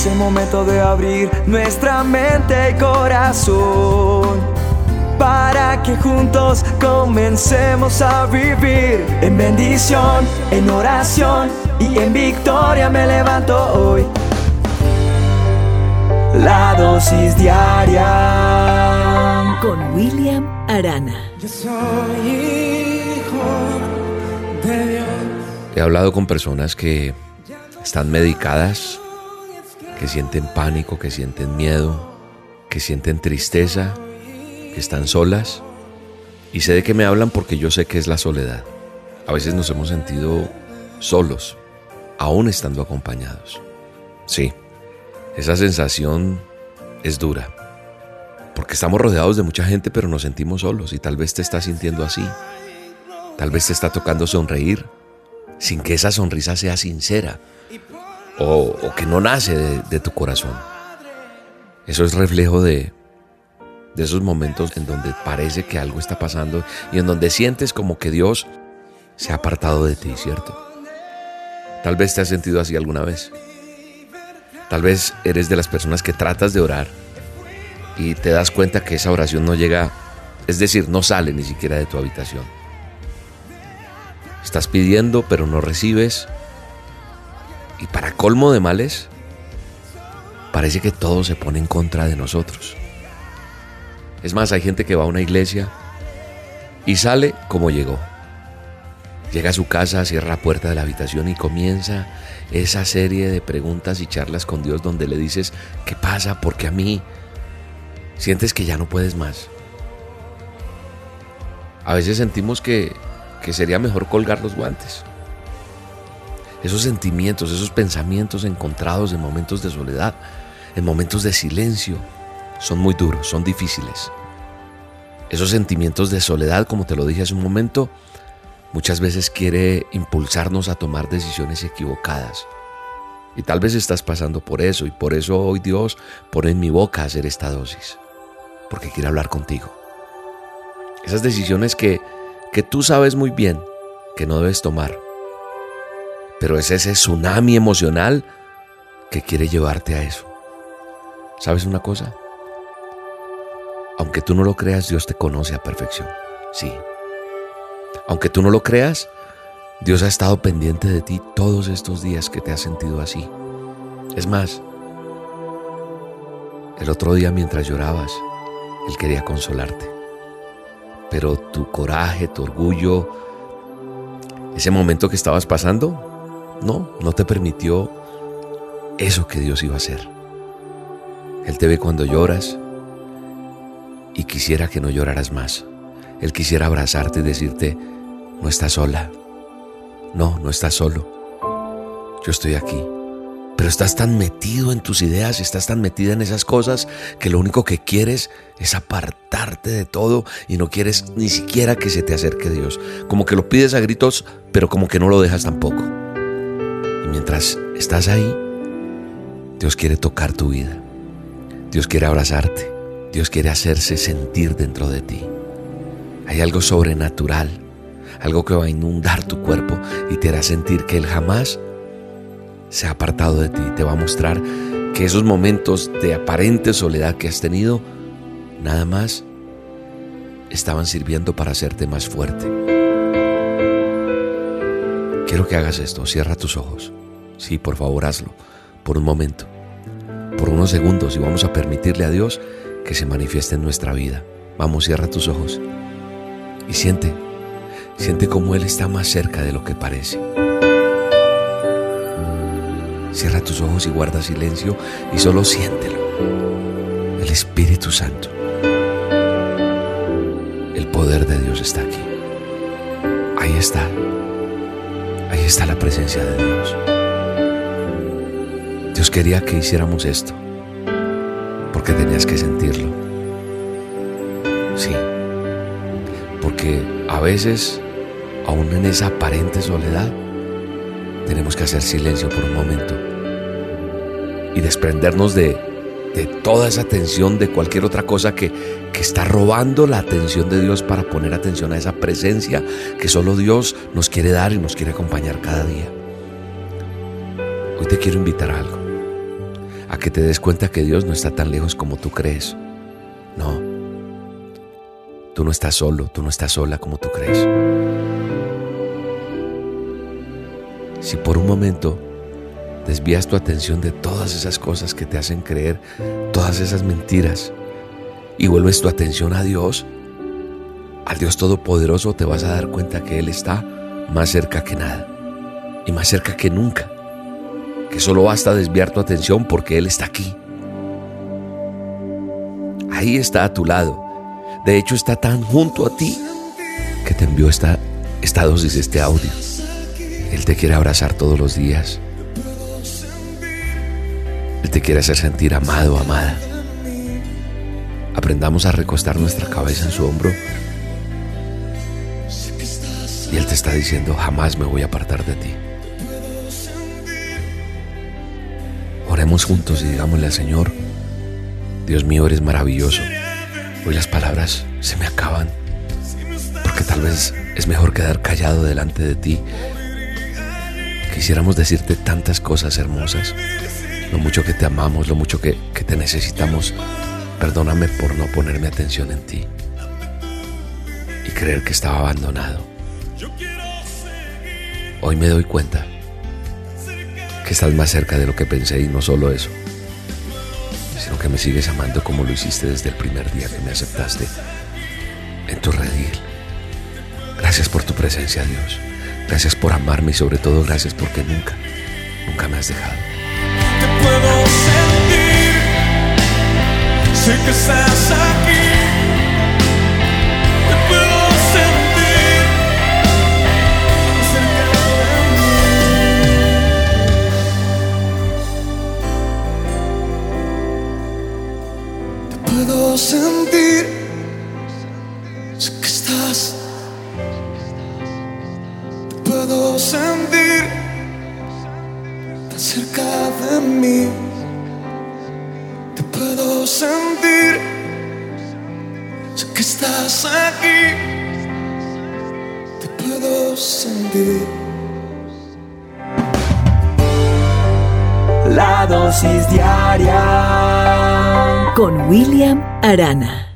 Es el momento de abrir nuestra mente y corazón para que juntos comencemos a vivir en bendición, en oración y en victoria me levanto hoy. La dosis diaria con William Arana. Yo soy hijo de Dios. He hablado con personas que están medicadas, que sienten pánico, que sienten miedo, que sienten tristeza, que están solas. Y sé de qué me hablan porque yo sé que es la soledad. A veces nos hemos sentido solos, aún estando acompañados. Sí, esa sensación es dura, porque estamos rodeados de mucha gente pero nos sentimos solos y tal vez te estás sintiendo así. Tal vez te está tocando sonreír sin que esa sonrisa sea sincera o, que no nace de, tu corazón. Eso es reflejo de, de esos momentos en donde parece que algo está pasando y en donde sientes como que Dios se ha apartado de ti, ¿cierto? Tal vez te has sentido así alguna vez. Tal vez eres de las personas que tratas de orar y te das cuenta que esa oración no llega, es decir, no sale ni siquiera de tu habitación. Estás pidiendo pero no recibes colmo de males, parece que todo se pone en contra de nosotros. Es más, hay gente que va a una iglesia y sale como llegó. Llega a su casa, cierra la puerta de la habitación y comienza esa serie de preguntas y charlas con Dios donde le dices, ¿qué pasa? Porque a mí sientes que ya no puedes más. A veces sentimos que, que sería mejor colgar los guantes. Esos sentimientos, esos pensamientos encontrados en momentos de soledad, en momentos de silencio, son muy duros, son difíciles. Esos sentimientos de soledad, como te lo dije hace un momento, muchas veces quiere impulsarnos a tomar decisiones equivocadas. Y tal vez estás pasando por eso y por eso hoy Dios pone en mi boca hacer esta dosis, porque quiere hablar contigo. Esas decisiones que, que tú sabes muy bien que no debes tomar, pero es ese tsunami emocional que quiere llevarte a eso. ¿Sabes una cosa? Aunque tú no lo creas, Dios te conoce a perfección. Sí. Aunque tú no lo creas, Dios ha estado pendiente de ti todos estos días que te has sentido así. Es más, el otro día mientras llorabas, Él quería consolarte. Pero tu coraje, tu orgullo, ese momento que estabas pasando, no, no te permitió eso que Dios iba a hacer. Él te ve cuando lloras y quisiera que no lloraras más. Él quisiera abrazarte y decirte, no estás sola. No, no estás solo. Yo estoy aquí. Pero estás tan metido en tus ideas, estás tan metida en esas cosas que lo único que quieres es apartarte de todo y no quieres ni siquiera que se te acerque Dios. Como que lo pides a gritos, pero como que no lo dejas tampoco mientras estás ahí, Dios quiere tocar tu vida. Dios quiere abrazarte. Dios quiere hacerse sentir dentro de ti. Hay algo sobrenatural, algo que va a inundar tu cuerpo y te hará sentir que Él jamás se ha apartado de ti. Te va a mostrar que esos momentos de aparente soledad que has tenido, nada más estaban sirviendo para hacerte más fuerte. Quiero que hagas esto, cierra tus ojos. Sí, por favor, hazlo. Por un momento. Por unos segundos y vamos a permitirle a Dios que se manifieste en nuestra vida. Vamos, cierra tus ojos. Y siente, siente cómo Él está más cerca de lo que parece. Cierra tus ojos y guarda silencio y solo siéntelo. El Espíritu Santo. El poder de Dios está aquí. Ahí está. Ahí está la presencia de Dios. Quería que hiciéramos esto, porque tenías que sentirlo. Sí, porque a veces, aún en esa aparente soledad, tenemos que hacer silencio por un momento y desprendernos de, toda esa atención, de cualquier otra cosa que está robando la atención de Dios para poner atención a esa presencia que solo Dios nos quiere dar y nos quiere acompañar cada día. Hoy te quiero invitar a algo a que te des cuenta que Dios no está tan lejos como tú crees. No, tú no estás solo, tú no estás sola como tú crees. Si por un momento desvías tu atención de todas esas cosas que te hacen creer, todas esas mentiras, y vuelves tu atención a Dios, al Dios Todopoderoso, te vas a dar cuenta que Él está más cerca que nada y más cerca que nunca, que solo basta desviar tu atención porque Él está aquí. Ahí está a tu lado. De hecho, está tan junto a ti que te envió esta, esta dosis, este audio. Él te quiere abrazar todos los días. Él te quiere hacer sentir amado, amada. Aprendamos a recostar nuestra cabeza en su hombro. Y Él te está diciendo, jamás me voy a apartar de ti. Juntos y digámosle al Señor, Dios mío, eres maravilloso. Hoy las palabras se me acaban, porque tal vez es mejor quedar callado delante de ti. Quisiéramos decirte tantas cosas hermosas, lo mucho que te amamos, lo mucho que, que te necesitamos. Perdóname por no ponerme atención en ti y creer que estaba abandonado. Hoy me doy cuenta estás más cerca de lo que pensé y no solo eso, sino que me sigues amando como lo hiciste desde el primer día que me aceptaste en tu redil. Gracias por tu presencia, Dios. Gracias por amarme y sobre todo gracias porque nunca, nunca me has dejado. Te puedo sentir, sé que estás aquí. Estás. Te puedo sentir tan cerca de mí. Te puedo sentir, sé que estás aquí. Te puedo sentir. La dosis diaria Con William Arana.